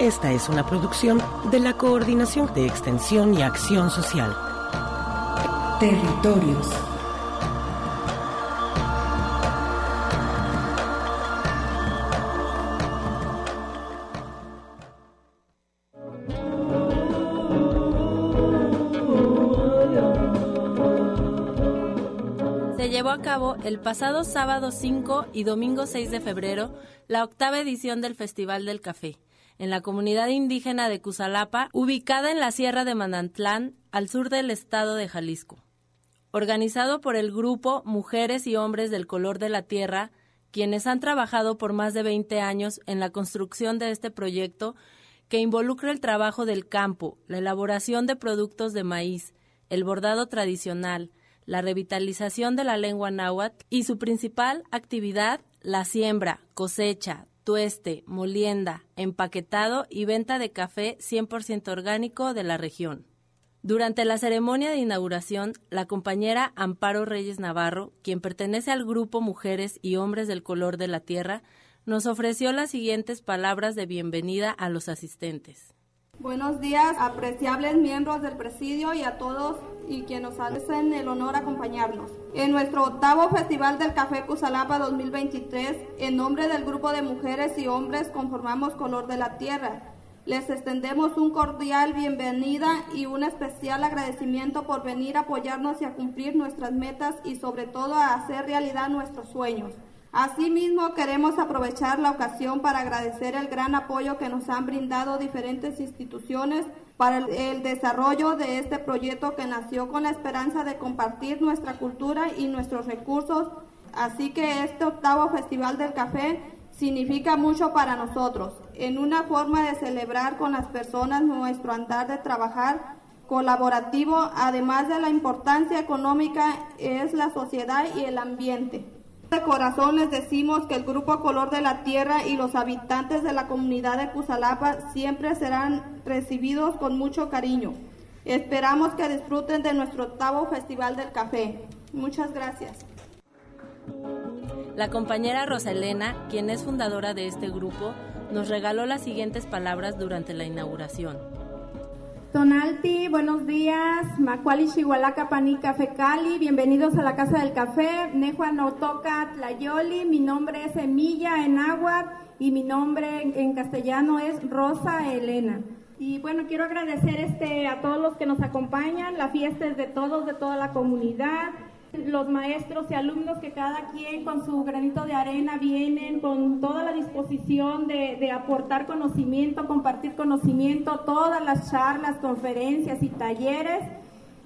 Esta es una producción de la Coordinación de Extensión y Acción Social. Territorios. Se llevó a cabo el pasado sábado 5 y domingo 6 de febrero la octava edición del Festival del Café, en la comunidad indígena de Cusalapa, ubicada en la Sierra de Manantlán, al sur del estado de Jalisco. Organizado por el grupo Mujeres y Hombres del Color de la Tierra, quienes han trabajado por más de 20 años en la construcción de este proyecto que involucra el trabajo del campo, la elaboración de productos de maíz, el bordado tradicional, la revitalización de la lengua náhuatl y su principal actividad, la siembra, cosecha, tueste, molienda, empaquetado y venta de café 100% orgánico de la región. Durante la ceremonia de inauguración, la compañera Amparo Reyes Navarro, quien pertenece al grupo Mujeres y Hombres del Color de la Tierra, nos ofreció las siguientes palabras de bienvenida a los asistentes. Buenos días, apreciables miembros del presidio y a todos y nos hacen el honor acompañarnos. En nuestro octavo Festival del Café Cusalapa 2023, en nombre del grupo de mujeres y hombres conformamos Color de la Tierra. Les extendemos un cordial bienvenida y un especial agradecimiento por venir a apoyarnos y a cumplir nuestras metas y sobre todo a hacer realidad nuestros sueños. Asimismo, queremos aprovechar la ocasión para agradecer el gran apoyo que nos han brindado diferentes instituciones para el, desarrollo de este proyecto que nació con la esperanza de compartir nuestra cultura y nuestros recursos. Así que este octavo Festival del Café significa mucho para nosotros, en una forma de celebrar con las personas nuestro andar de trabajar colaborativo, además de la importancia económica, es la sociedad y el ambiente. De corazón les decimos que el Grupo Color de la Tierra y los habitantes de la comunidad de Cusalapa siempre serán recibidos con mucho cariño. Esperamos que disfruten de nuestro octavo Festival del Café. Muchas gracias. La compañera Rosalena, quien es fundadora de este grupo, nos regaló las siguientes palabras durante la inauguración. Tonalti, buenos días. Macuali Chihualaca Panica Fecali, bienvenidos a la Casa del Café. Nejua Notoca Tlayoli, mi nombre es Semilla en agua y mi nombre en castellano es Rosa Elena. Y bueno, quiero agradecer este, a todos los que nos acompañan. La fiesta es de todos, de toda la comunidad los maestros y alumnos que cada quien con su granito de arena vienen con toda la disposición de, aportar conocimiento, compartir conocimiento, todas las charlas, conferencias y talleres.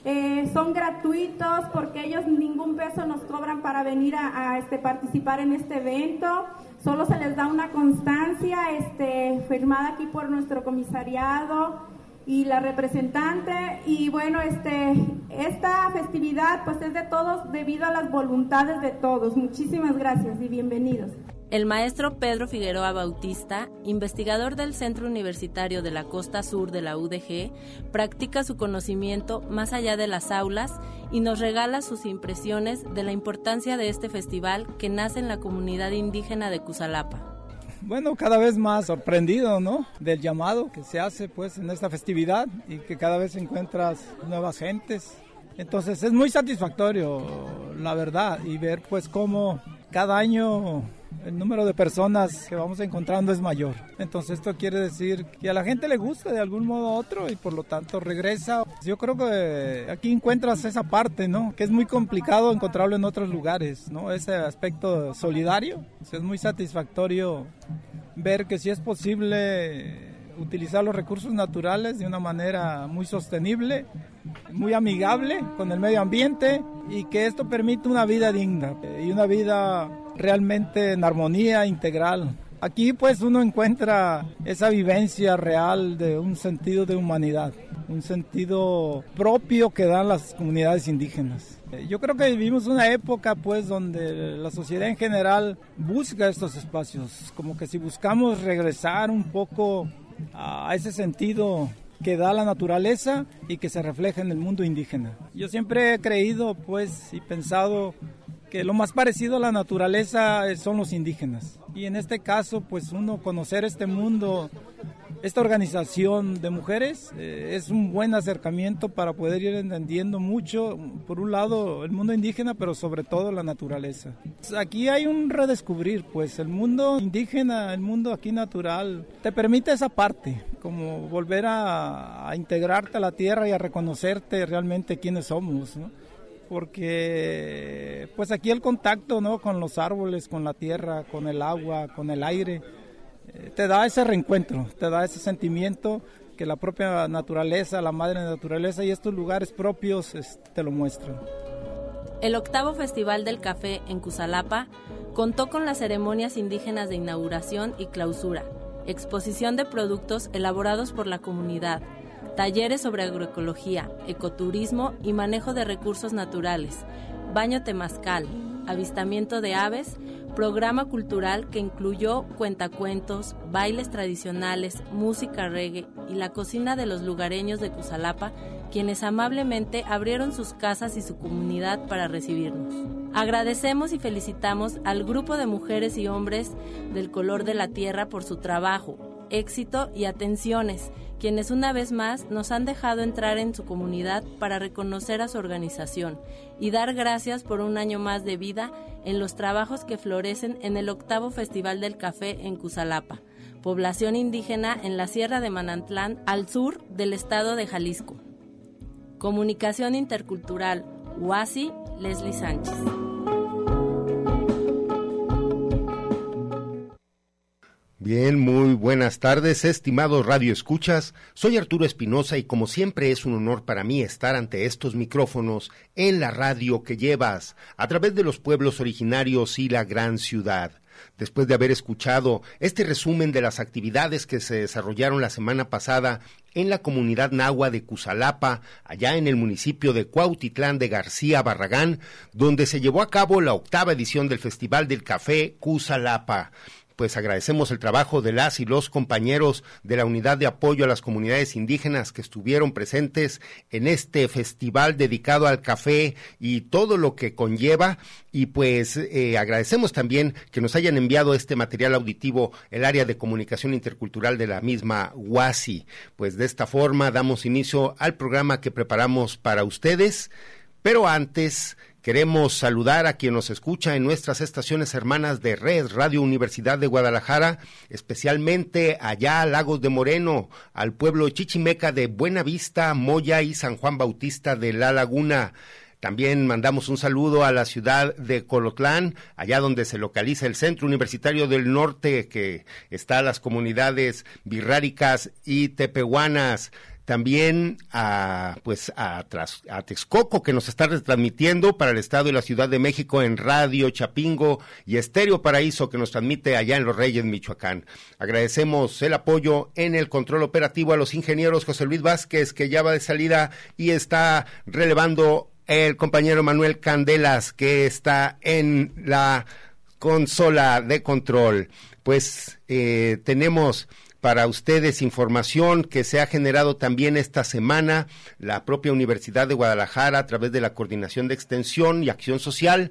Eh, son gratuitos porque ellos ningún peso nos cobran para venir a, a, este, participar en este evento. Solo se les da una constancia este, firmada aquí por nuestro comisariado y la representante y bueno este esta festividad pues es de todos debido a las voluntades de todos. Muchísimas gracias y bienvenidos. El maestro Pedro Figueroa Bautista, investigador del Centro Universitario de la Costa Sur de la UDG, practica su conocimiento más allá de las aulas y nos regala sus impresiones de la importancia de este festival que nace en la comunidad indígena de Cusalapa bueno, cada vez más sorprendido, ¿no? Del llamado que se hace, pues, en esta festividad y que cada vez encuentras nuevas gentes. Entonces es muy satisfactorio, la verdad, y ver, pues, cómo cada año el número de personas que vamos encontrando es mayor. Entonces esto quiere decir que a la gente le gusta de algún modo u otro y por lo tanto regresa. Yo creo que aquí encuentras esa parte, ¿no? Que es muy complicado encontrarlo en otros lugares, ¿no? Ese aspecto solidario. es muy satisfactorio ver que si es posible utilizar los recursos naturales de una manera muy sostenible, muy amigable con el medio ambiente y que esto permite una vida digna y una vida realmente en armonía integral. Aquí pues uno encuentra esa vivencia real de un sentido de humanidad, un sentido propio que dan las comunidades indígenas. Yo creo que vivimos una época pues donde la sociedad en general busca estos espacios, como que si buscamos regresar un poco a ese sentido que da la naturaleza y que se refleja en el mundo indígena. Yo siempre he creído pues y pensado que lo más parecido a la naturaleza son los indígenas. Y en este caso pues uno conocer este mundo esta organización de mujeres eh, es un buen acercamiento para poder ir entendiendo mucho, por un lado, el mundo indígena, pero sobre todo la naturaleza. Aquí hay un redescubrir, pues el mundo indígena, el mundo aquí natural, te permite esa parte, como volver a, integrarte a la tierra y a reconocerte realmente quiénes somos, porque pues aquí el contacto ¿no? con los árboles, con la tierra, con el agua, con el aire, te da ese reencuentro, te da ese sentimiento que la propia naturaleza, la madre naturaleza y estos lugares propios te lo muestran. El octavo Festival del Café en Cusalapa contó con las ceremonias indígenas de inauguración y clausura, exposición de productos elaborados por la comunidad, talleres sobre agroecología, ecoturismo y manejo de recursos naturales, baño temazcal, avistamiento de aves programa cultural que incluyó cuentacuentos, bailes tradicionales, música reggae y la cocina de los lugareños de Cusalapa, quienes amablemente abrieron sus casas y su comunidad para recibirnos. Agradecemos y felicitamos al grupo de mujeres y hombres del color de la tierra por su trabajo, éxito y atenciones quienes una vez más nos han dejado entrar en su comunidad para reconocer a su organización y dar gracias por un año más de vida en los trabajos que florecen en el octavo Festival del Café en Cusalapa, población indígena en la Sierra de Manantlán, al sur del estado de Jalisco. Comunicación Intercultural, UASI, Leslie Sánchez. Bien, muy buenas tardes, estimados Radio Escuchas. Soy Arturo Espinosa y como siempre es un honor para mí estar ante estos micrófonos en la radio que llevas a través de los pueblos originarios y la gran ciudad. Después de haber escuchado este resumen de las actividades que se desarrollaron la semana pasada en la comunidad nahua de Cusalapa, allá en el municipio de Cuautitlán de García Barragán, donde se llevó a cabo la octava edición del Festival del Café Cusalapa pues agradecemos el trabajo de las y los compañeros de la Unidad de Apoyo a las Comunidades Indígenas que estuvieron presentes en este festival dedicado al café y todo lo que conlleva. Y pues eh, agradecemos también que nos hayan enviado este material auditivo el área de comunicación intercultural de la misma UASI. Pues de esta forma damos inicio al programa que preparamos para ustedes. Pero antes Queremos saludar a quien nos escucha en nuestras estaciones hermanas de Red Radio Universidad de Guadalajara, especialmente allá a Lagos de Moreno, al pueblo chichimeca de Buenavista, Moya y San Juan Bautista de La Laguna. También mandamos un saludo a la ciudad de Colotlán, allá donde se localiza el Centro Universitario del Norte, que está las comunidades birráricas y tepehuanas también a pues a, a Texcoco que nos está retransmitiendo para el Estado y la Ciudad de México en Radio Chapingo y Estéreo Paraíso que nos transmite allá en Los Reyes, Michoacán. Agradecemos el apoyo en el control operativo a los ingenieros José Luis Vázquez que ya va de salida y está relevando el compañero Manuel Candelas que está en la consola de control. Pues eh, tenemos para ustedes información que se ha generado también esta semana. La propia Universidad de Guadalajara, a través de la Coordinación de Extensión y Acción Social,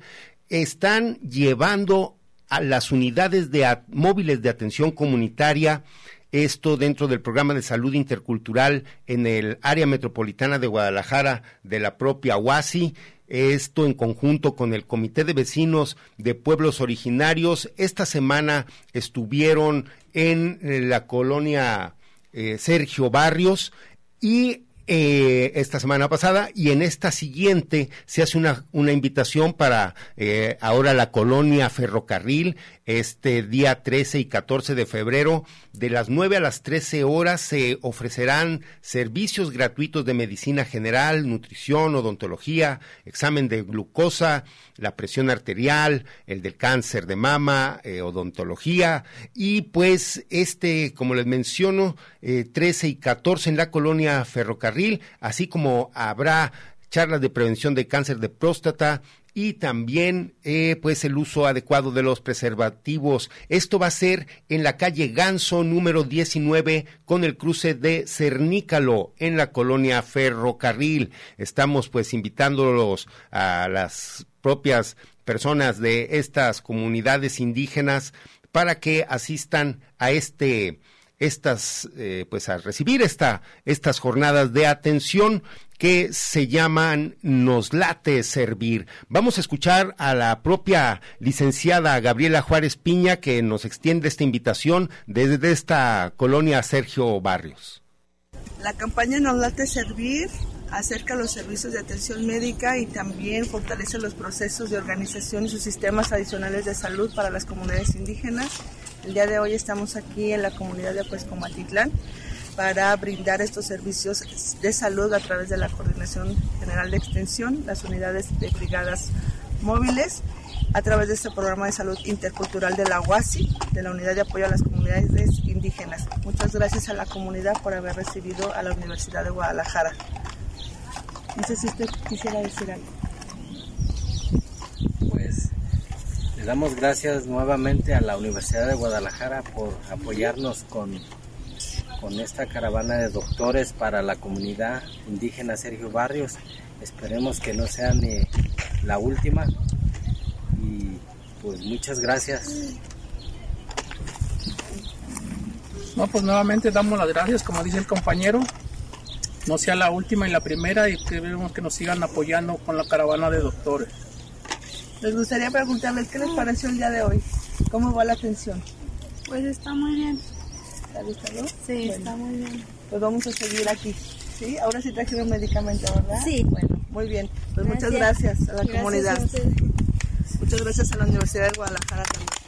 están llevando a las unidades de móviles de atención comunitaria esto dentro del programa de salud intercultural en el área metropolitana de Guadalajara de la propia UASI esto en conjunto con el Comité de Vecinos de Pueblos Originarios. Esta semana estuvieron en la colonia eh, Sergio Barrios y eh, esta semana pasada y en esta siguiente se hace una, una invitación para eh, ahora la colonia ferrocarril este día 13 y 14 de febrero de las 9 a las 13 horas se ofrecerán servicios gratuitos de medicina general, nutrición, odontología, examen de glucosa, la presión arterial, el del cáncer de mama, eh, odontología y pues este, como les menciono, 13 y 14 en la colonia ferrocarril así como habrá charlas de prevención de cáncer de próstata y también eh, pues el uso adecuado de los preservativos. Esto va a ser en la calle Ganso número 19 con el cruce de Cernícalo en la colonia Ferrocarril. Estamos pues invitándolos a las propias personas de estas comunidades indígenas para que asistan a este estas, eh, pues a recibir esta, estas jornadas de atención que se llaman Nos late servir. Vamos a escuchar a la propia licenciada Gabriela Juárez Piña que nos extiende esta invitación desde esta colonia Sergio Barrios. La campaña Nos late servir acerca los servicios de atención médica y también fortalece los procesos de organización y sus sistemas adicionales de salud para las comunidades indígenas el día de hoy estamos aquí en la comunidad de Apuescomatitlán para brindar estos servicios de salud a través de la Coordinación General de Extensión, las unidades de brigadas móviles, a través de este programa de salud intercultural de la UASI, de la Unidad de Apoyo a las Comunidades Indígenas. Muchas gracias a la comunidad por haber recibido a la Universidad de Guadalajara. No sé si usted quisiera decir algo. Le damos gracias nuevamente a la Universidad de Guadalajara por apoyarnos con, con esta caravana de doctores para la comunidad indígena Sergio Barrios. Esperemos que no sea ni la última. Y pues muchas gracias. No, pues nuevamente damos las gracias, como dice el compañero. No sea la última y la primera y queremos que nos sigan apoyando con la caravana de doctores. Les gustaría preguntarles qué les pareció el día de hoy. ¿Cómo va la atención? Pues está muy bien. ¿Está gustado? Sí, está muy bien. Pues vamos a seguir aquí. ¿Sí? Ahora sí trajeron medicamento, ¿verdad? Sí. Bueno, muy bien. Pues muchas gracias a la comunidad. muchas gracias a la Universidad de Guadalajara también.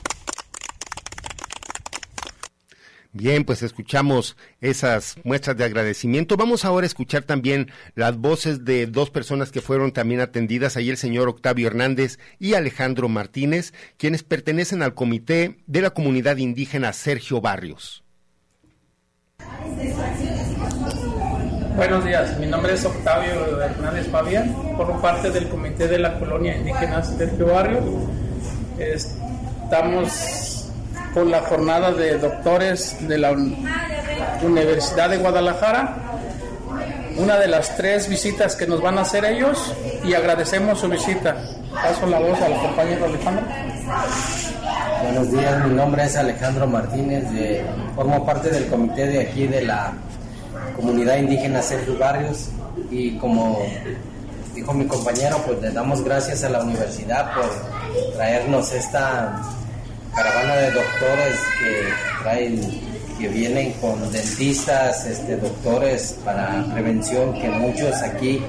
Bien, pues escuchamos esas muestras de agradecimiento. Vamos ahora a escuchar también las voces de dos personas que fueron también atendidas, ahí el señor Octavio Hernández y Alejandro Martínez, quienes pertenecen al comité de la comunidad indígena Sergio Barrios. Buenos días, mi nombre es Octavio Hernández Fabián, formo parte del comité de la colonia indígena Sergio Barrios. Estamos por la jornada de doctores de la Universidad de Guadalajara, una de las tres visitas que nos van a hacer ellos y agradecemos su visita. Paso la voz al compañero Alejandro. Buenos días, mi nombre es Alejandro Martínez, formo parte del comité de aquí de la comunidad indígena Sergio Barrios y como dijo mi compañero, pues le damos gracias a la universidad por traernos esta caravana de doctores que traen, que vienen con dentistas, este, doctores para prevención, que muchos aquí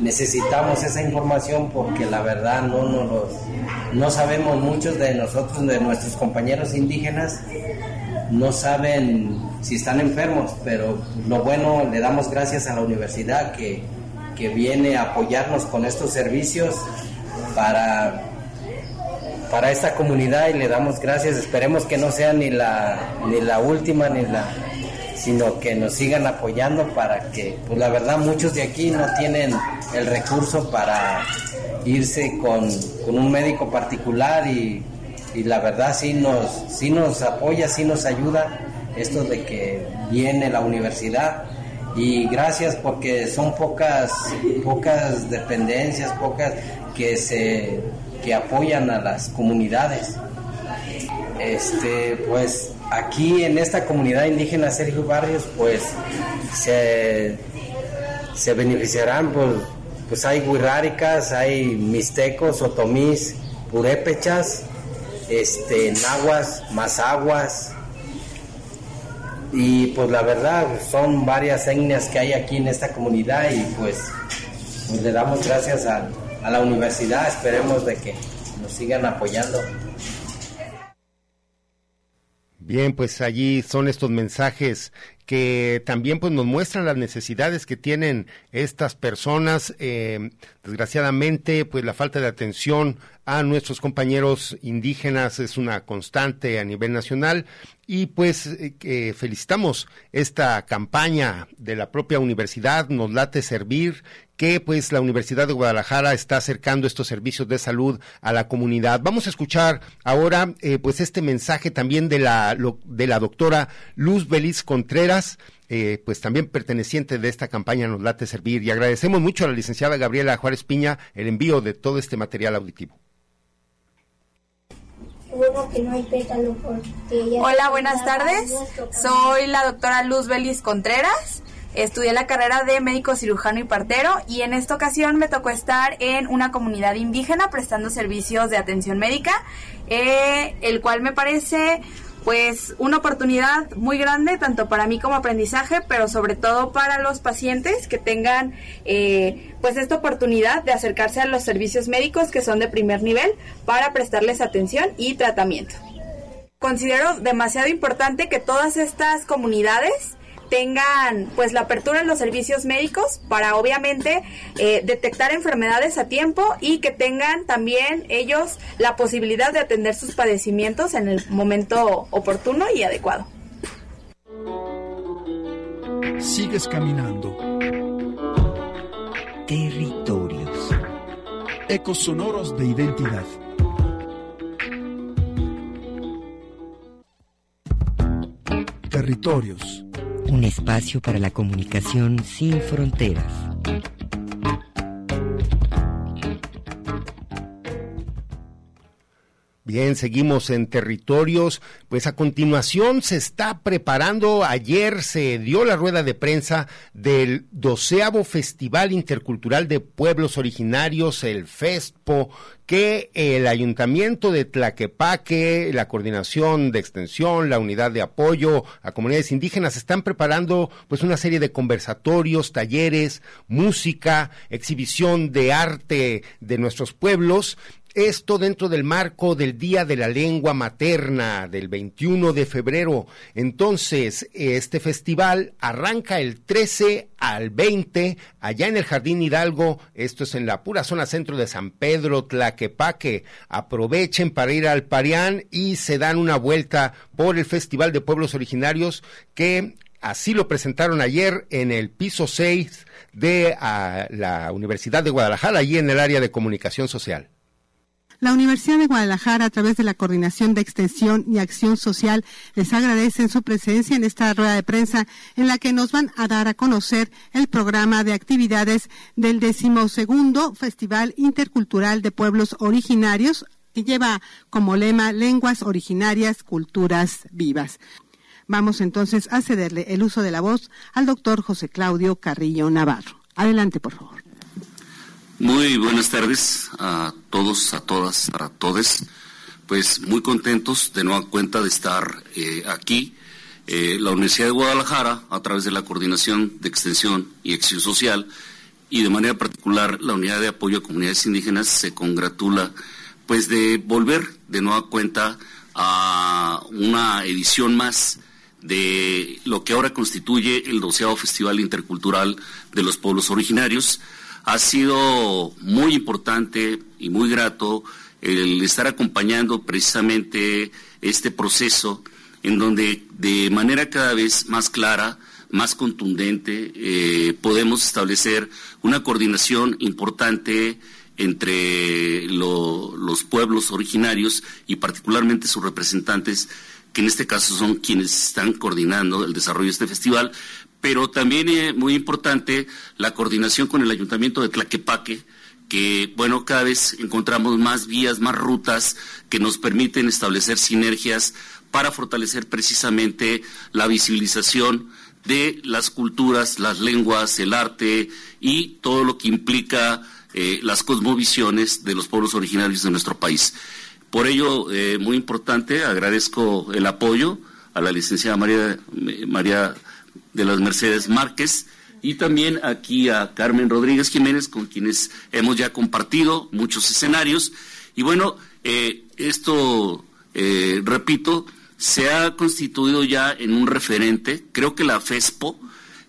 necesitamos esa información porque la verdad no, no, no sabemos muchos de nosotros, de nuestros compañeros indígenas, no saben si están enfermos, pero lo bueno, le damos gracias a la universidad que, que viene a apoyarnos con estos servicios para para esta comunidad y le damos gracias. Esperemos que no sea ni la, ni la última, ni la, sino que nos sigan apoyando para que, pues la verdad, muchos de aquí no tienen el recurso para irse con, un médico particular y, la verdad sí nos, sí nos apoya, sí nos ayuda esto de que viene la universidad y gracias porque son pocas pocas dependencias, pocas que se que apoyan a las comunidades. Este, pues aquí en esta comunidad indígena Sergio Barrios, pues se, se beneficiarán, pues, pues hay huiráricas, hay mixtecos, otomís, purépechas, este, nahuas, mazaguas, Y pues la verdad son varias etnias que hay aquí en esta comunidad y pues, pues le damos gracias a, a la universidad, esperemos de que nos sigan apoyando. Bien, pues allí son estos mensajes que también pues nos muestran las necesidades que tienen estas personas. Eh, desgraciadamente, pues la falta de atención a nuestros compañeros indígenas es una constante a nivel nacional y pues eh, felicitamos esta campaña de la propia universidad, nos late servir, que pues la Universidad de Guadalajara está acercando estos servicios de salud a la comunidad. Vamos a escuchar ahora eh, pues este mensaje también de la, lo, de la doctora Luz Belis Contreras, eh, pues también perteneciente de esta campaña Nos Late Servir. Y agradecemos mucho a la licenciada Gabriela Juárez Piña el envío de todo este material auditivo. Hola, buenas tardes. Soy la doctora Luz Belis Contreras. Estudié la carrera de médico cirujano y partero y en esta ocasión me tocó estar en una comunidad indígena prestando servicios de atención médica, eh, el cual me parece pues una oportunidad muy grande tanto para mí como aprendizaje, pero sobre todo para los pacientes que tengan eh, pues esta oportunidad de acercarse a los servicios médicos que son de primer nivel para prestarles atención y tratamiento. Considero demasiado importante que todas estas comunidades tengan pues la apertura en los servicios médicos para obviamente eh, detectar enfermedades a tiempo y que tengan también ellos la posibilidad de atender sus padecimientos en el momento oportuno y adecuado. Sigues caminando. Territorios. Ecos sonoros de identidad. Territorios un espacio para la comunicación sin fronteras. Bien, seguimos en territorios. Pues a continuación se está preparando, ayer se dio la rueda de prensa del doceavo Festival Intercultural de Pueblos Originarios, el FESPO, que el Ayuntamiento de Tlaquepaque, la Coordinación de Extensión, la Unidad de Apoyo a Comunidades Indígenas están preparando pues una serie de conversatorios, talleres, música, exhibición de arte de nuestros pueblos esto dentro del marco del Día de la Lengua Materna del 21 de febrero. Entonces, este festival arranca el 13 al 20 allá en el Jardín Hidalgo. Esto es en la pura zona centro de San Pedro, Tlaquepaque. Aprovechen para ir al Parián y se dan una vuelta por el Festival de Pueblos Originarios que Así lo presentaron ayer en el piso 6 de ah, la Universidad de Guadalajara, allí en el área de comunicación social. La Universidad de Guadalajara, a través de la Coordinación de Extensión y Acción Social, les agradecen su presencia en esta rueda de prensa en la que nos van a dar a conocer el programa de actividades del decimosegundo Festival Intercultural de Pueblos Originarios que lleva como lema Lenguas Originarias, Culturas Vivas. Vamos entonces a cederle el uso de la voz al doctor José Claudio Carrillo Navarro. Adelante, por favor. Muy buenas tardes a todos, a todas, a todos. Pues muy contentos de nueva cuenta de estar eh, aquí. Eh, la Universidad de Guadalajara, a través de la Coordinación de Extensión y Acción Social, y de manera particular la Unidad de Apoyo a Comunidades Indígenas, se congratula pues de volver de nueva cuenta a una edición más de lo que ahora constituye el doceavo Festival Intercultural de los Pueblos Originarios ha sido muy importante y muy grato el estar acompañando precisamente este proceso en donde de manera cada vez más clara, más contundente, eh, podemos establecer una coordinación importante entre los pueblos originarios y particularmente sus representantes, que en este caso son quienes están coordinando el desarrollo de este festival, pero también es muy importante la coordinación con el Ayuntamiento de Tlaquepaque, que, bueno, cada vez encontramos más vías, más rutas que nos permiten establecer sinergias para fortalecer precisamente la visibilización de las culturas, las lenguas, el arte y todo lo que implica eh, las cosmovisiones de los pueblos originarios de nuestro país. Por ello, eh, muy importante, agradezco el apoyo a la licenciada María, María de las Mercedes Márquez, y también aquí a Carmen Rodríguez Jiménez, con quienes hemos ya compartido muchos escenarios. Y bueno, eh, esto, eh, repito, se ha constituido ya en un referente. Creo que la FESPO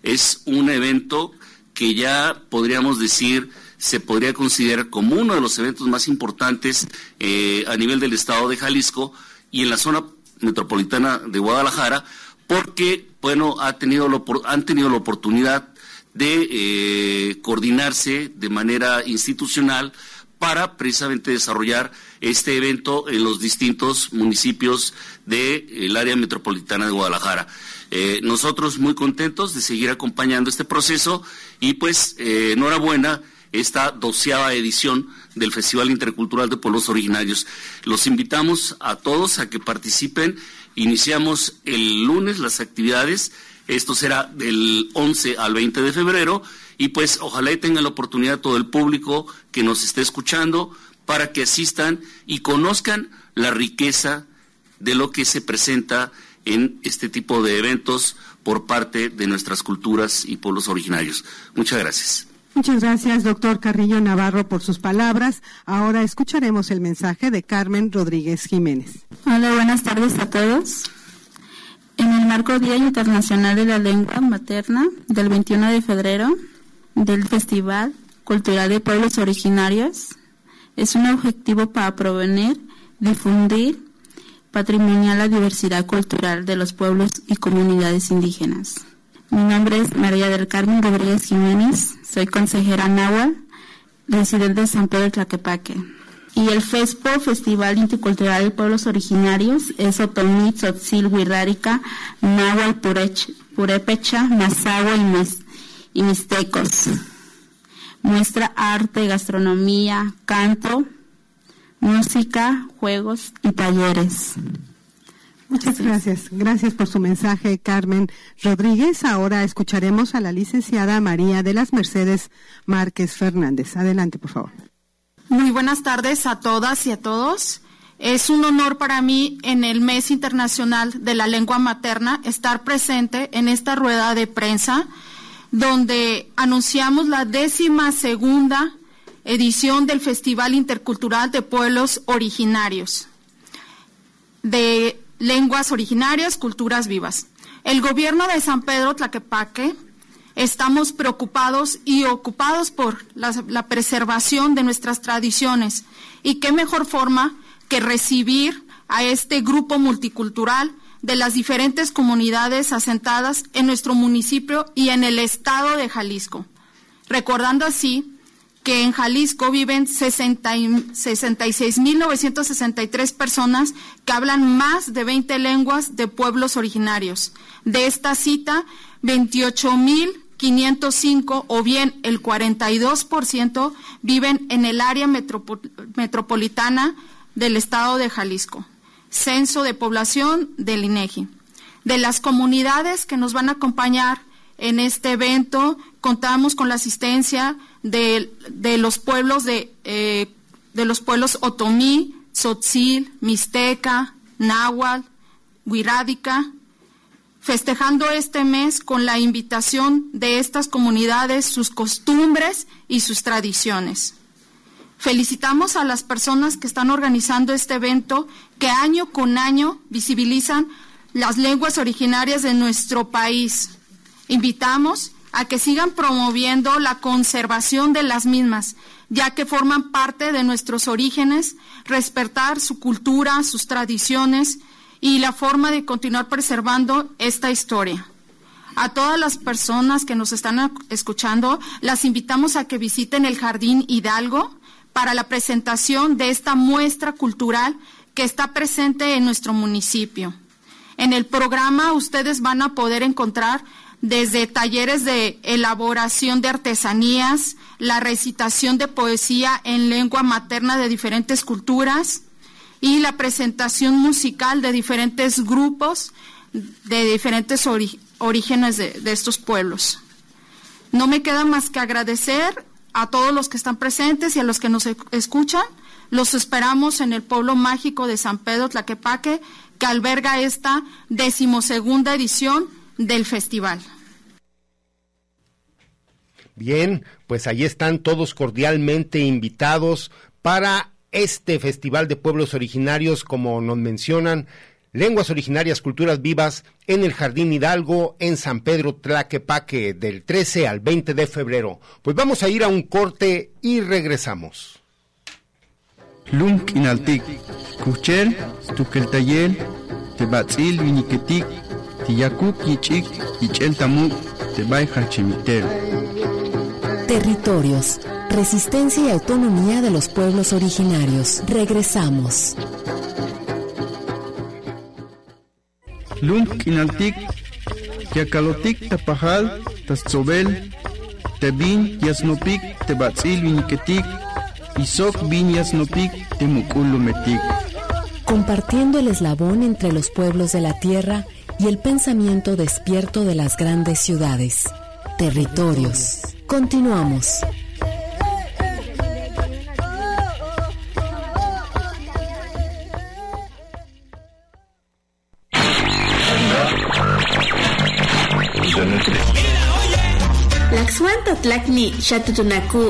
es un evento que ya podríamos decir se podría considerar como uno de los eventos más importantes eh, a nivel del estado de Jalisco y en la zona metropolitana de Guadalajara, porque bueno ha tenido han tenido la oportunidad de eh, coordinarse de manera institucional para precisamente desarrollar este evento en los distintos municipios del área metropolitana de Guadalajara. Eh, nosotros muy contentos de seguir acompañando este proceso y pues eh, enhorabuena esta doceava edición del Festival Intercultural de Pueblos Originarios. Los invitamos a todos a que participen. Iniciamos el lunes las actividades. Esto será del 11 al 20 de febrero y pues ojalá y tengan la oportunidad todo el público que nos esté escuchando para que asistan y conozcan la riqueza de lo que se presenta en este tipo de eventos por parte de nuestras culturas y pueblos originarios. Muchas gracias. Muchas gracias, doctor Carrillo Navarro, por sus palabras. Ahora escucharemos el mensaje de Carmen Rodríguez Jiménez. Hola, buenas tardes a todos. En el marco Día Internacional de la Lengua Materna del 21 de febrero del Festival Cultural de Pueblos Originarios, es un objetivo para provenir, difundir patrimonial la diversidad cultural de los pueblos y comunidades indígenas. Mi nombre es María del Carmen Rodríguez Jiménez, soy consejera náhuatl, residente de San Pedro de Tlaquepaque. Y el FESPO, Festival Intercultural de Pueblos Originarios, es Otomí, Tzotzil, Huirrárica, Náhuatl, Purépecha, Mazahua y, y Mixtecos. Muestra arte, gastronomía, canto, música, juegos y talleres. Muchas gracias. Gracias por su mensaje, Carmen Rodríguez. Ahora escucharemos a la licenciada María de las Mercedes Márquez Fernández. Adelante, por favor. Muy buenas tardes a todas y a todos. Es un honor para mí en el Mes Internacional de la Lengua Materna estar presente en esta rueda de prensa donde anunciamos la décima segunda edición del Festival Intercultural de Pueblos Originarios de lenguas originarias, culturas vivas. El gobierno de San Pedro Tlaquepaque estamos preocupados y ocupados por la, preservación de nuestras tradiciones. Y qué mejor forma que recibir a este grupo multicultural de las diferentes comunidades asentadas en nuestro municipio y en el estado de Jalisco, recordando así que en Jalisco viven 66.963 personas que hablan más de 20 lenguas de pueblos originarios. De esta cita, 28.505 o bien el 42% viven en el área metropolitana del estado de Jalisco. Censo de población del INEGI. De las comunidades que nos van a acompañar en este evento, contamos con la asistencia de, los pueblos eh, de los pueblos Otomí, Tzotzil, Mixteca, Náhuatl, Huirádica, festejando este mes con la invitación de estas comunidades, sus costumbres y sus tradiciones. Felicitamos a las personas que están organizando este evento que año con año visibilizan las lenguas originarias de nuestro país. Invitamos a que sigan promoviendo la conservación de las mismas, ya que forman parte de nuestros orígenes, respetar su cultura, sus tradiciones y la forma de continuar preservando esta historia. A todas las personas que nos están escuchando, las invitamos a que visiten el Jardín Hidalgo para la presentación de esta muestra cultural que está presente en nuestro municipio. En el programa ustedes van a poder encontrar desde talleres de elaboración de artesanías, la recitación de poesía en lengua materna de diferentes culturas y la presentación musical de diferentes grupos de diferentes orígenes de, de estos pueblos. No me queda más que agradecer a todos los que están presentes y a los que nos escuchan Los esperamos en el pueblo mágico de San Pedro Tlaquepaque, que alberga esta decimosegunda edición del festival. Bien, pues ahí están todos cordialmente invitados para este Festival de Pueblos Originarios, como nos mencionan, Lenguas Originarias, Culturas Vivas, en el Jardín Hidalgo, en San Pedro Tlaquepaque, del 13 al 20 de febrero. Pues vamos a ir a un corte y regresamos. Lunk inaltik, kuchel, tukeltayel, tebatzil viniketik, tiyakuk yichik, yichel tamuk, tebay hachemitel. Territorios, resistencia y autonomía de los pueblos originarios. Regresamos. Lunk inaltik, yakalotik tapajal, tatzobel, tebin yasnopik, tebatzil viniketik, isok bin yasnopik, temukulumetik. Compartiendo el eslabón entre los pueblos de la tierra y el pensamiento despierto de las grandes ciudades. Territorios. Continuamos. Laxuanta tlakni xatutunaku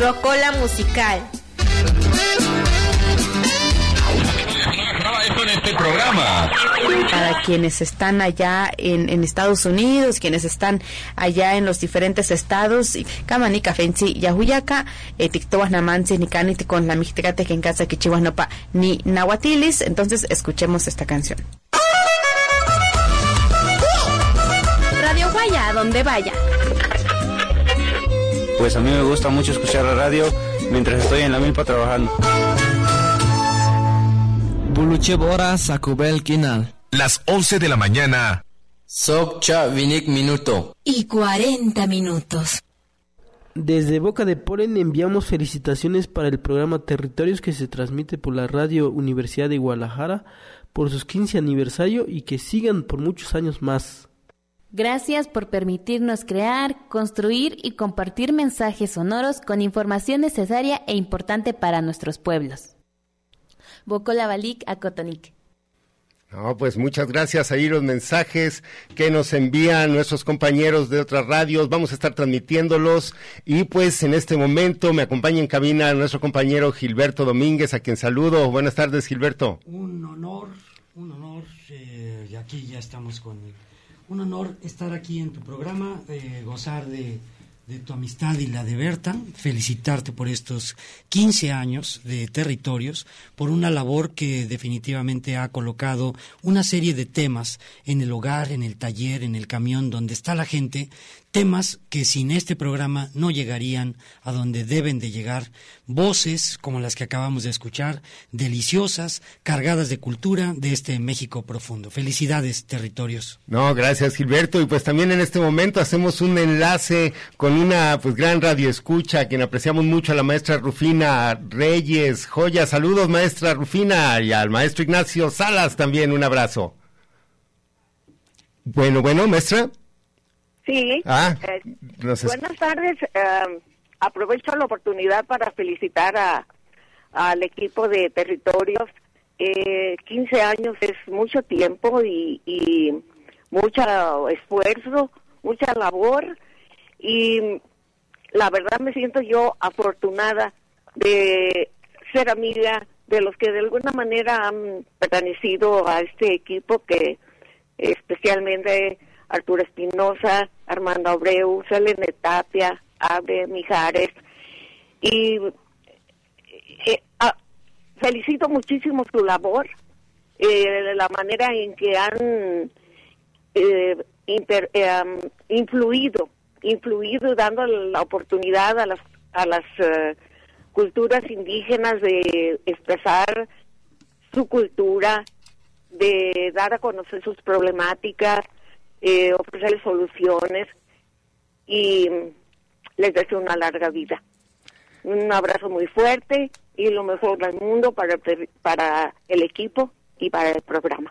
Rocola musical. en este programa. Para quienes están allá en, en, Estados Unidos, quienes están allá en los diferentes estados, Kamani, Kafensi, Yahuyaca, Tictobas Namansi, Nikani, con la Mixtecate, que en casa que Chihuahua ni Nahuatilis. Entonces, escuchemos esta canción. Radio Guaya, a donde vaya. Pues a mí me gusta mucho escuchar la radio mientras estoy en la milpa trabajando. Kinal. Las 11 de la mañana. Sokcha Vinik Minuto. Y 40 minutos. Desde Boca de Polen enviamos felicitaciones para el programa Territorios que se transmite por la Radio Universidad de Guadalajara por sus 15 aniversario y que sigan por muchos años más. Gracias por permitirnos crear, construir y compartir mensajes sonoros con información necesaria e importante para nuestros pueblos. Bocolabalik a Cotonik. No, pues muchas gracias ahí los mensajes que nos envían nuestros compañeros de otras radios. Vamos a estar transmitiéndolos y pues en este momento me acompaña en cabina nuestro compañero Gilberto Domínguez, a quien saludo. Buenas tardes, Gilberto. Un honor, un honor. Eh, y aquí ya estamos con un honor estar aquí en tu programa, gozar de de tu amistad y la de Berta, felicitarte por estos 15 años de territorios, por una labor que definitivamente ha colocado una serie de temas en el hogar, en el taller, en el camión, donde está la gente, temas que sin este programa no llegarían a donde deben de llegar, voces como las que acabamos de escuchar, deliciosas, cargadas de cultura de este México profundo. Felicidades, territorios. No, gracias Gilberto. Y pues también en este momento hacemos un enlace con una pues gran radio escucha, quien apreciamos mucho a la maestra Rufina Reyes. Joya, saludos maestra Rufina y al maestro Ignacio Salas también un abrazo. Bueno, bueno, maestra. Sí. Ah, eh, buenas tardes. Eh, aprovecho la oportunidad para felicitar a, al equipo de territorios. Eh, 15 años es mucho tiempo y, y mucho esfuerzo, mucha labor y la verdad me siento yo afortunada de ser amiga de los que de alguna manera han pertenecido a este equipo que especialmente Arturo Espinosa, Armando Abreu, Selene Tapia, Abre Mijares. Y eh, ah, felicito muchísimo su labor, eh, la manera en que han eh, um, influido, influido dando la oportunidad a las, a las culturas indígenas de expresar su cultura, de dar a conocer sus problemáticas, eh, ofrecerles soluciones y les deseo una larga vida. Un abrazo muy fuerte y lo mejor del mundo para, para el equipo y para el programa.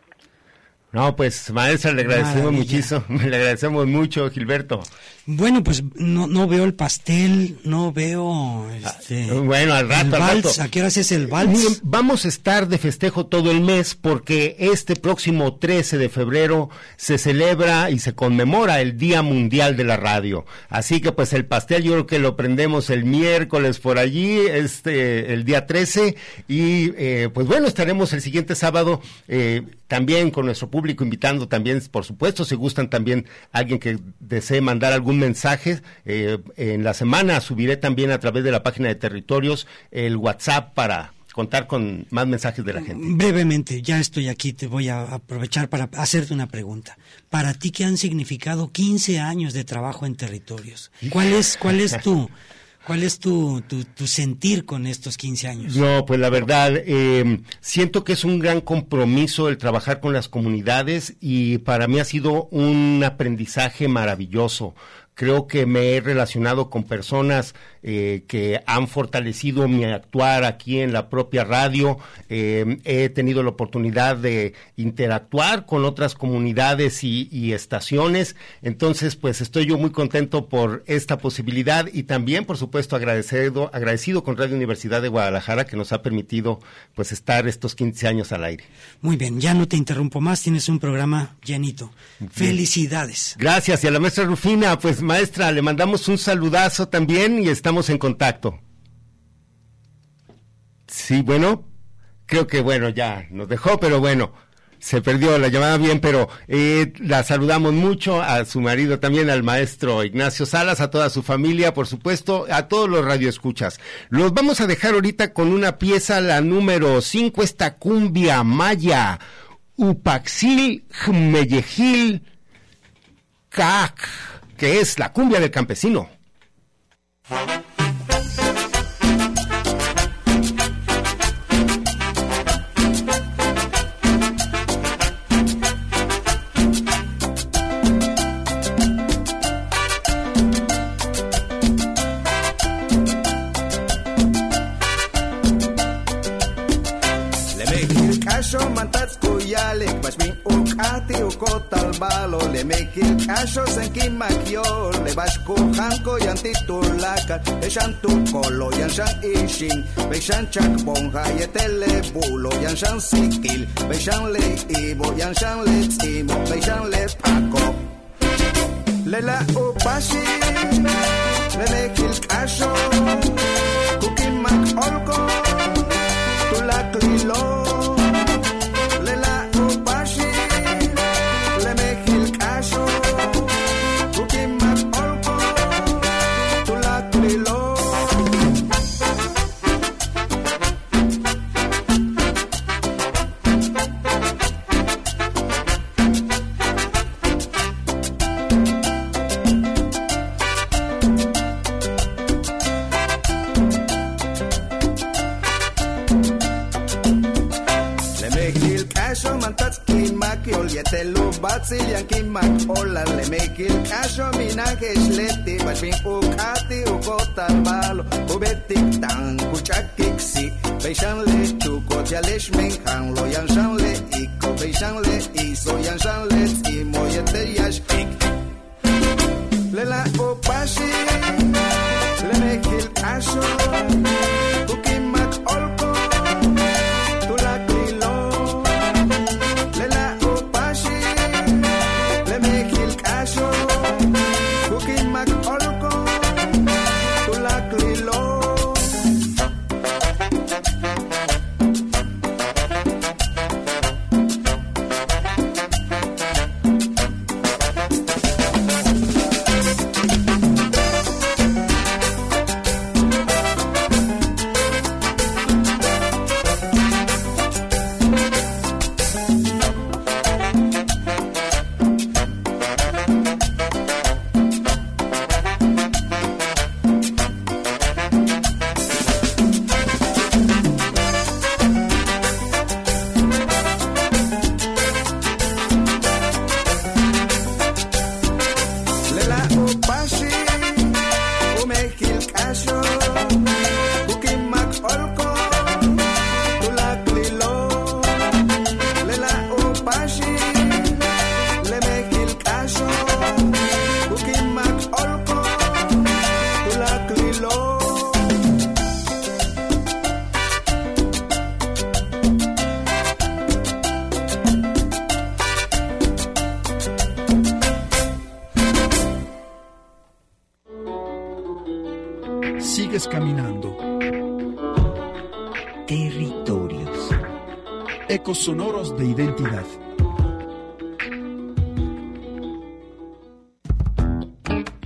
No, pues maestra, le agradecemos muchísimo, le agradecemos mucho, Gilberto. Bueno, pues no, no veo el pastel, no veo este, Bueno, al rato, el al vals. rato. ¿A qué horas es el vals? Vamos a estar de festejo todo el mes porque este próximo 13 de febrero se celebra y se conmemora el Día Mundial de la Radio. Así que pues el pastel yo creo que lo prendemos el miércoles por allí, este el día 13 y eh, pues bueno, estaremos el siguiente sábado eh, también con nuestro público invitando también, por supuesto, si gustan también alguien que desee mandar algún mensaje, eh, en la semana subiré también a través de la página de territorios el WhatsApp para contar con más mensajes de la gente. Brevemente, ya estoy aquí, te voy a aprovechar para hacerte una pregunta. Para ti, ¿qué han significado 15 años de trabajo en territorios? ¿Cuál es, cuál es tu, cuál es tu, tu, tu sentir con estos 15 años? No, pues la verdad, eh, siento que es un gran compromiso el trabajar con las comunidades y para mí ha sido un aprendizaje maravilloso. Creo que me he relacionado con personas eh, que han fortalecido mi actuar aquí en la propia radio. Eh, he tenido la oportunidad de interactuar con otras comunidades y, y estaciones. Entonces, pues estoy yo muy contento por esta posibilidad y también, por supuesto, agradecido, agradecido con Radio Universidad de Guadalajara que nos ha permitido pues estar estos 15 años al aire. Muy bien, ya no te interrumpo más, tienes un programa llenito. Felicidades. Gracias. Y a la maestra Rufina, pues maestra, le mandamos un saludazo también y estamos en contacto. Sí, bueno, creo que bueno, ya nos dejó, pero bueno, se perdió la llamada bien, pero eh, la saludamos mucho a su marido también, al maestro Ignacio Salas, a toda su familia, por supuesto, a todos los radioescuchas. Los vamos a dejar ahorita con una pieza, la número 5, esta cumbia maya, Upaxil Jmeyejil Cac, que es la cumbia del campesino. Thank you. Balo Lemekil kasho senkin makiol le bashku hanko yanti tulaka Eshan tu kolo yanshan ishin Beshan chak bonja yetele bulo yanshan sikil le ibo yanshan le timo le pako Lela upashi Lemekil kasho Kukimak olko bashmin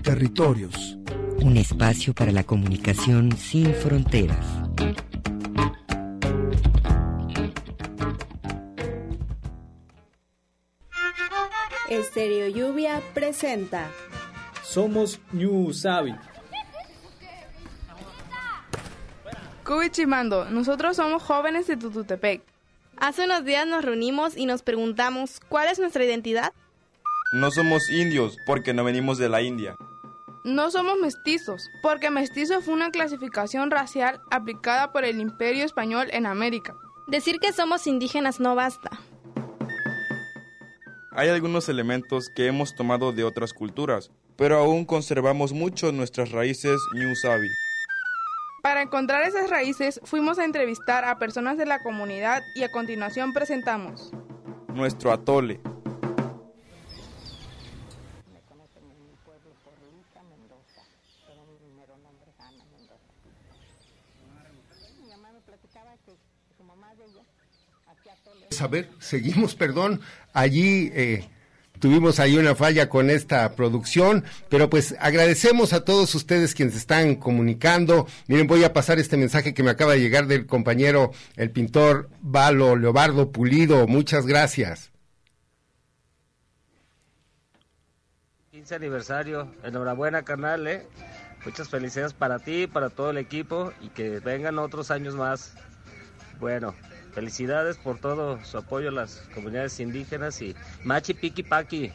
Territorios. Un espacio para la comunicación sin fronteras. Estereo Lluvia presenta. Somos New Usabi. Cubichimando, nosotros somos jóvenes de Tututepec. Hace unos días nos reunimos y nos preguntamos cuál es nuestra identidad. No somos indios porque no venimos de la India. No somos mestizos, porque mestizo fue una clasificación racial aplicada por el Imperio Español en América. Decir que somos indígenas no basta. Hay algunos elementos que hemos tomado de otras culturas, pero aún conservamos mucho nuestras raíces New Sabi. Para encontrar esas raíces fuimos a entrevistar a personas de la comunidad y a continuación presentamos nuestro atole. A ver, seguimos, perdón. Allí eh, tuvimos ahí una falla con esta producción, pero pues agradecemos a todos ustedes quienes están comunicando. Miren, voy a pasar este mensaje que me acaba de llegar del compañero, el pintor Valo Leobardo Pulido. Muchas gracias. 15 aniversario, enhorabuena carnal, ¿eh? muchas felicidades para ti, para todo el equipo y que vengan otros años más. Bueno, Felicidades por todo su apoyo a las comunidades indígenas y Machi Piki Paki.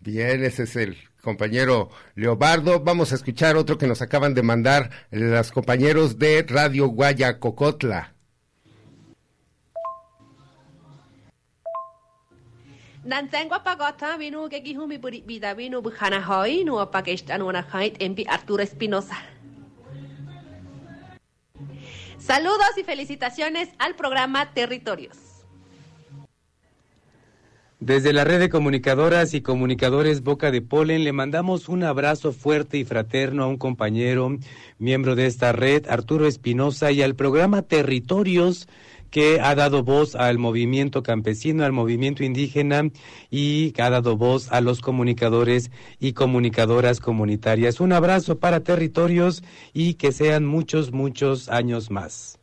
Bien, ese es el compañero Leobardo. Vamos a escuchar otro que nos acaban de mandar los compañeros de Radio Guaya Cocotla. Nantengwa pagota vinu que mi vida vinu bujana hoy no apakestan una Arturo Espinosa. Saludos y felicitaciones al programa Territorios. Desde la red de comunicadoras y comunicadores Boca de Polen le mandamos un abrazo fuerte y fraterno a un compañero, miembro de esta red, Arturo Espinosa, y al programa Territorios que ha dado voz al movimiento campesino, al movimiento indígena y que ha dado voz a los comunicadores y comunicadoras comunitarias. Un abrazo para territorios y que sean muchos, muchos años más.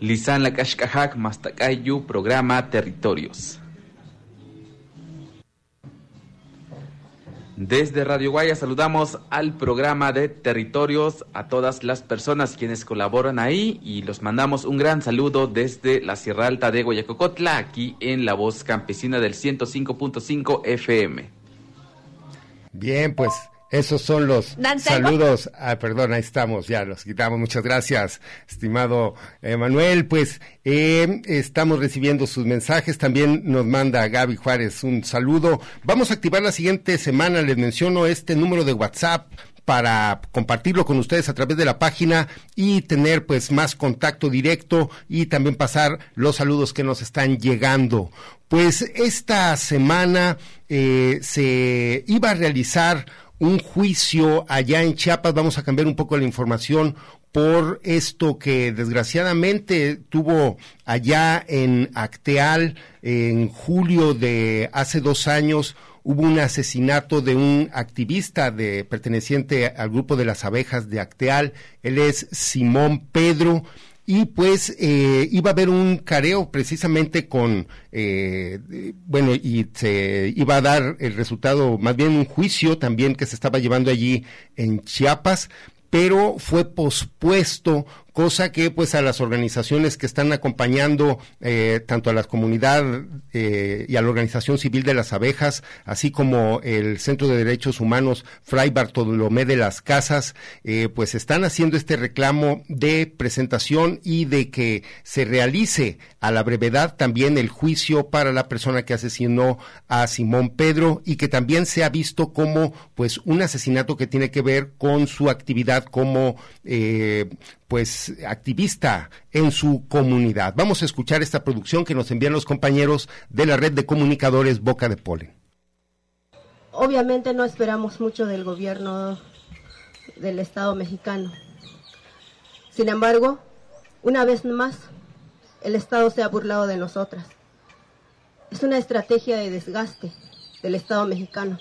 Lisan Lakashkajak Mastakayu, programa Territorios. Desde Radio Guaya saludamos al programa de Territorios, a todas las personas quienes colaboran ahí y los mandamos un gran saludo desde la Sierra Alta de Guayacocotla, aquí en La Voz Campesina del 105.5 FM. Bien, pues esos son los saludos. Ah, perdón, ahí estamos, ya los quitamos. Muchas gracias, estimado Manuel. Pues eh, estamos recibiendo sus mensajes. También nos manda Gaby Juárez un saludo. Vamos a activar la siguiente semana. Les menciono este número de WhatsApp para compartirlo con ustedes a través de la página y tener pues más contacto directo y también pasar los saludos que nos están llegando. Pues esta semana eh, se iba a realizar un juicio allá en Chiapas. Vamos a cambiar un poco la información por esto que desgraciadamente tuvo allá en Acteal en julio de hace dos años hubo un asesinato de un activista de perteneciente al grupo de las abejas de Acteal. Él es Simón Pedro y pues eh, iba a haber un careo precisamente con, eh, bueno, y se iba a dar el resultado, más bien un juicio también que se estaba llevando allí en Chiapas, pero fue pospuesto cosa que pues a las organizaciones que están acompañando eh, tanto a la comunidad eh, y a la organización civil de las abejas, así como el Centro de Derechos Humanos Fray Bartolomé de las Casas, eh, pues están haciendo este reclamo de presentación y de que se realice a la brevedad también el juicio para la persona que asesinó a Simón Pedro y que también se ha visto como pues un asesinato que tiene que ver con su actividad como pues activista en su comunidad. Vamos a escuchar esta producción que nos envían los compañeros de la red de comunicadores Boca de Polen. obviamente no esperamos mucho del gobierno del Estado mexicano. Sin embargo, una vez más, el Estado se ha burlado de nosotras. Es una estrategia de desgaste del Estado mexicano.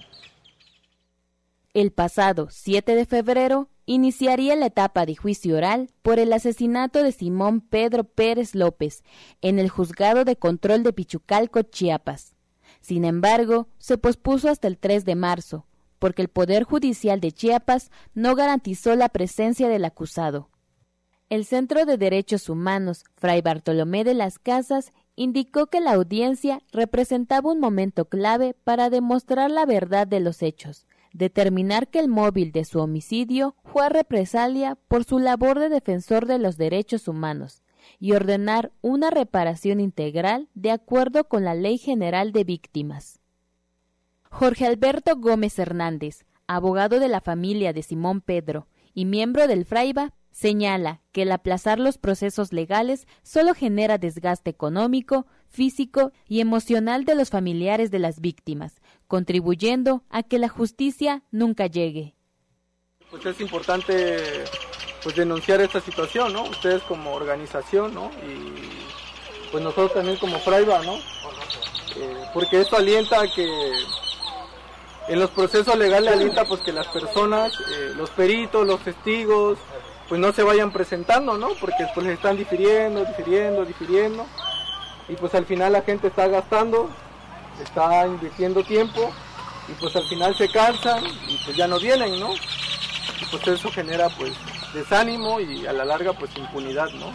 El pasado 7 de febrero iniciaría la etapa de juicio oral por el asesinato de Simón Pedro Pérez López en el juzgado de control de Pichucalco, Chiapas. Sin embargo, se pospuso hasta el 3 de marzo, porque el Poder Judicial de Chiapas no garantizó la presencia del acusado. El Centro de Derechos Humanos, Fray Bartolomé de las Casas, indicó que la audiencia representaba un momento clave para demostrar la verdad de los hechos, determinar que el móvil de su homicidio fue represalia por su labor de defensor de los derechos humanos y ordenar una reparación integral de acuerdo con la Ley General de Víctimas. Jorge Alberto Gómez Hernández, abogado de la familia de Simón Pedro y miembro del Fraiba, señala que el aplazar los procesos legales solo genera desgaste económico, físico y emocional de los familiares de las víctimas, contribuyendo a que la justicia nunca llegue. Pues es importante pues denunciar esta situación, ¿no? Ustedes como organización, ¿no? Y pues nosotros también como Fraiba, ¿no? Eh, porque esto alienta a que en los procesos legales alienta pues que las personas, eh, los peritos, los testigos, pues no se vayan presentando, ¿no? Porque pues les están difiriendo, difiriendo, difiriendo. Y pues al final la gente está gastando, está invirtiendo tiempo y pues al final se cansan y pues ya no vienen, ¿no? Y pues eso genera pues desánimo y a la larga pues impunidad, ¿no?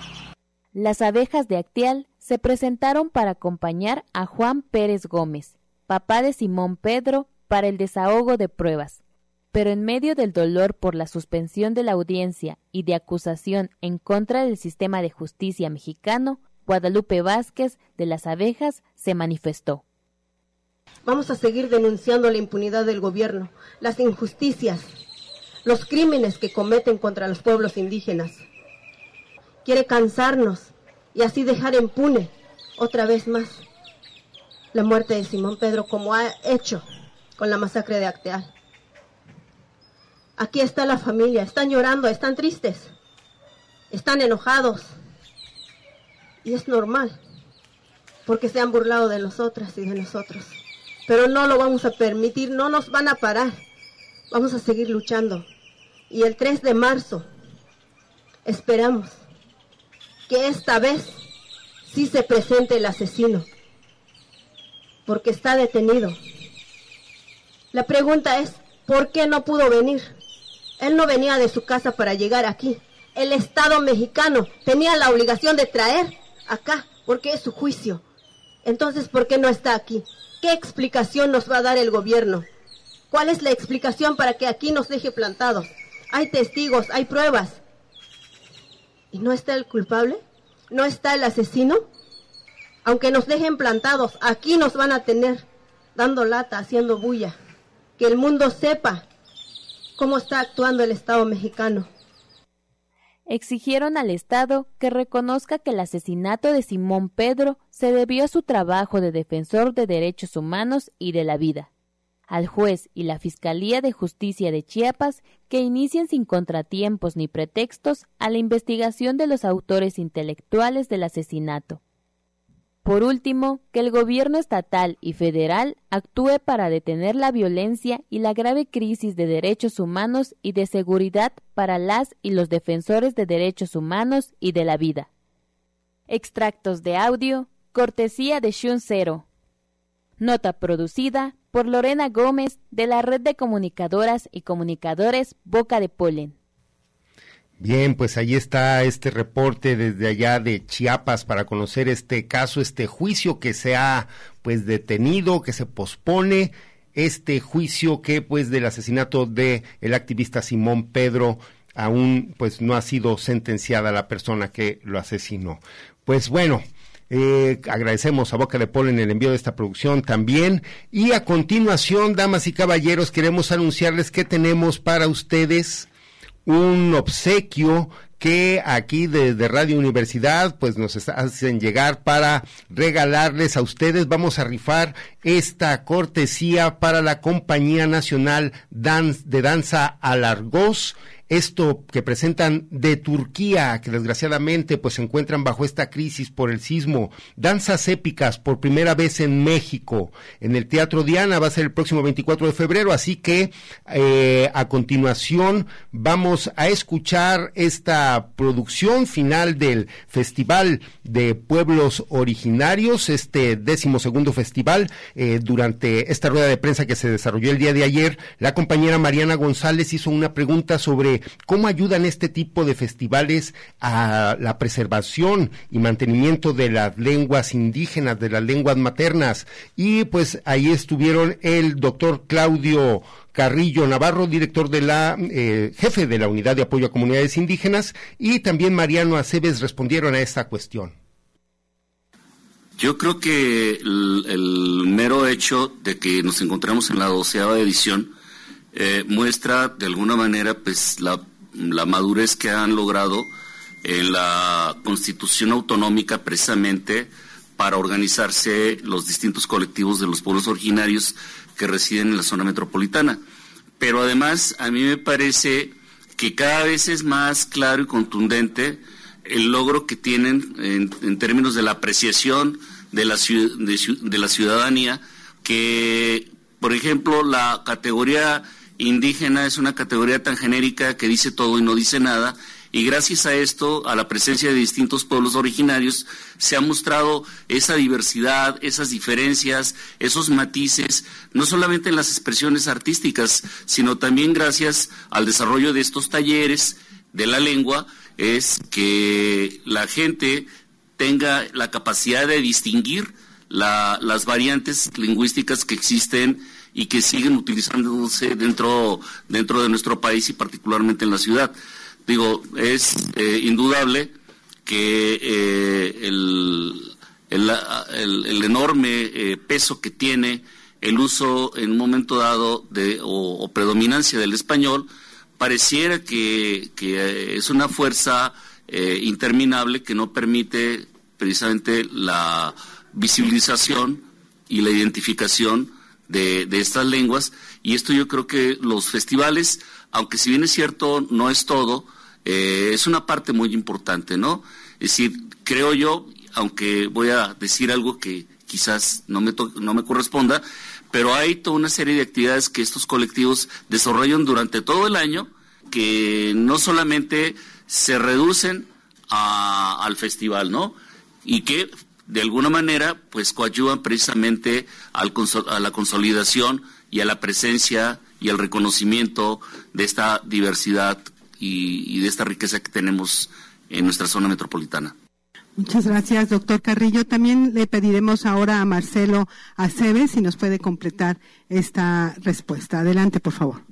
Las abejas de Actial se presentaron para acompañar a Juan Pérez Gómez, papá de Simón Pedro, para el desahogo de pruebas. Pero en medio del dolor por la suspensión de la audiencia y de acusación en contra del sistema de justicia mexicano, Guadalupe Vázquez de las abejas se manifestó. Vamos a seguir denunciando la impunidad del gobierno, las injusticias, los crímenes que cometen contra los pueblos indígenas. Quiere cansarnos y así dejar impune otra vez más la muerte de Simón Pedro como ha hecho con la masacre de Acteal. Aquí está la familia, están llorando, están tristes, están enojados. Y es normal, porque se han burlado de nosotras y de nosotros. Pero no lo vamos a permitir, no nos van a parar. Vamos a seguir luchando. Y el 3 de marzo esperamos que esta vez sí se presente el asesino, porque está detenido. La pregunta es, ¿por qué no pudo venir? Él no venía de su casa para llegar aquí. El Estado mexicano tenía la obligación de traer acá, porque es su juicio. Entonces, ¿por qué no está aquí? ¿Qué explicación nos va a dar el gobierno? ¿Cuál es la explicación para que aquí nos deje plantados? Hay testigos, hay pruebas. ¿Y no está el culpable? ¿No está el asesino? Aunque nos dejen plantados, aquí nos van a tener dando lata, haciendo bulla. Que el mundo sepa cómo está actuando el Estado mexicano. Exigieron al Estado que reconozca que el asesinato de Simón Pedro se debió a su trabajo de defensor de derechos humanos y de la vida al juez y la Fiscalía de Justicia de Chiapas que inicien sin contratiempos ni pretextos a la investigación de los autores intelectuales del asesinato. Por último, que el gobierno estatal y federal actúe para detener la violencia y la grave crisis de derechos humanos y de seguridad para las y los defensores de derechos humanos y de la vida. Extractos de audio, cortesía de Shun Zero. Nota producida por Lorena Gómez de la Red de Comunicadoras y Comunicadores Boca de Polen. Bien, pues ahí está este reporte desde allá de Chiapas para conocer este caso, este juicio que se ha pues detenido, que se pospone, este juicio que pues del asesinato de el activista Simón Pedro aún pues no ha sido sentenciada la persona que lo asesinó. Pues bueno, eh, agradecemos a Boca de Polen el envío de esta producción también. Y a continuación, damas y caballeros, queremos anunciarles que tenemos para ustedes un obsequio que aquí desde Radio Universidad pues nos hacen llegar para regalarles a ustedes. Vamos a rifar esta cortesía para la Compañía Nacional de Danza Alargos. Esto que presentan de Turquía, que desgraciadamente pues se encuentran bajo esta crisis por el sismo, danzas épicas por primera vez en México, en el Teatro Diana, va a ser el próximo 24 de febrero, así que eh, a continuación vamos a escuchar esta producción final del Festival de Pueblos Originarios, este décimo segundo festival, eh, durante esta rueda de prensa que se desarrolló el día de ayer, la compañera Mariana González hizo una pregunta sobre cómo ayudan este tipo de festivales a la preservación y mantenimiento de las lenguas indígenas, de las lenguas maternas. Y pues ahí estuvieron el doctor Claudio Carrillo Navarro, director de la, eh, jefe de la Unidad de Apoyo a Comunidades Indígenas, y también Mariano Aceves respondieron a esta cuestión. Yo creo que el, mero hecho de que nos encontramos en la doceava edición eh, muestra de alguna manera pues la, madurez que han logrado en la constitución autonómica precisamente para organizarse los distintos colectivos de los pueblos originarios que residen en la zona metropolitana. Pero además a mí me parece que cada vez es más claro y contundente el logro que tienen en, términos de la apreciación de la, de la ciudadanía, que por ejemplo la categoría indígena es una categoría tan genérica que dice todo y no dice nada, y gracias a esto, a la presencia de distintos pueblos originarios, se ha mostrado esa diversidad, esas diferencias, esos matices, no solamente en las expresiones artísticas, sino también gracias al desarrollo de estos talleres de la lengua, es que la gente tenga la capacidad de distinguir las variantes lingüísticas que existen y que siguen utilizándose dentro, dentro de nuestro país y particularmente en la ciudad. Digo, es eh, indudable que eh, el, el, enorme eh, peso que tiene el uso en un momento dado de, o, predominancia del español, pareciera que, que es una fuerza interminable que no permite precisamente la visibilización y la identificación de, estas lenguas. Y esto yo creo que los festivales, aunque si bien es cierto no es todo, eh, es una parte muy importante, ¿no? Es decir, creo yo, aunque voy a decir algo que quizás no me, no me corresponda, pero hay toda una serie de actividades que estos colectivos desarrollan durante todo el año que no solamente se reducen al festival, ¿no? Y que de alguna manera, pues coadyuvan precisamente al, a la consolidación y a la presencia y al reconocimiento de esta diversidad y, de esta riqueza que tenemos en nuestra zona metropolitana. Muchas gracias, doctor Carrillo. También le pediremos ahora a Marcelo Aceves si nos puede completar esta respuesta. Adelante, por favor.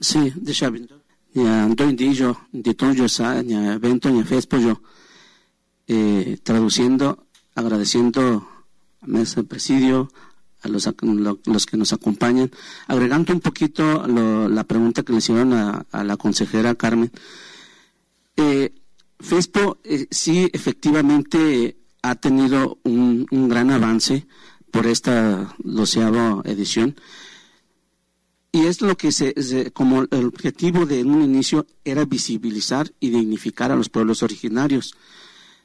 Sí, de eh, traduciendo agradeciendo a Mesa Presidio, a los, los, que nos acompañan, agregando un poquito la pregunta que le hicieron a, la consejera Carmen. Eh, FESPO eh, sí efectivamente ha tenido un, gran avance por esta doceava edición. Y es lo que se, como el objetivo de un inicio era visibilizar y dignificar a los pueblos originarios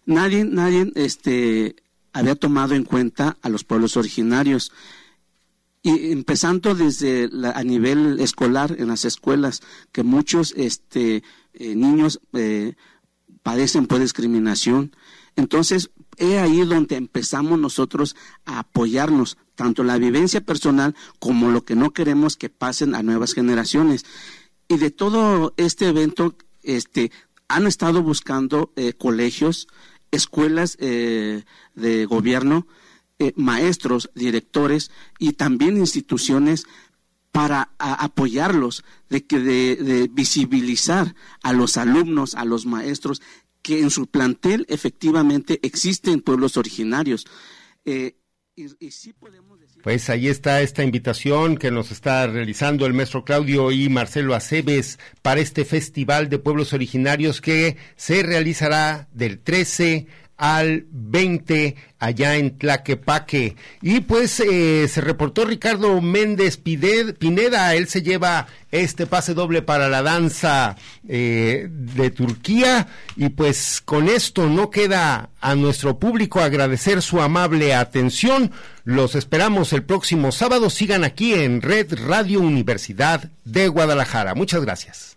nadie, nadie este, había tomado en cuenta a los pueblos originarios. Y empezando desde a nivel escolar, en las escuelas, que muchos este, eh, niños eh, padecen por discriminación. Entonces, es ahí donde empezamos nosotros a apoyarnos, tanto la vivencia personal como lo que no queremos que pasen a nuevas generaciones. Y de todo este evento, este, han estado buscando eh, colegios, escuelas eh, de gobierno, eh, maestros, directores y también instituciones para apoyarlos, de, que de, visibilizar a los alumnos, a los maestros, que en su plantel efectivamente existen pueblos originarios. Eh, y, sí podemos Pues ahí está esta invitación que nos está realizando el maestro Claudio y Marcelo Aceves para este Festival de Pueblos Originarios que se realizará del 13 al 20 allá en Tlaquepaque. Y pues eh, se reportó Ricardo Méndez Pineda, él se lleva este pase doble para la danza eh, de Turquía y pues con esto no queda a nuestro público agradecer su amable atención. Los esperamos el próximo sábado. Sigan aquí en Red Radio Universidad de Guadalajara. Muchas gracias.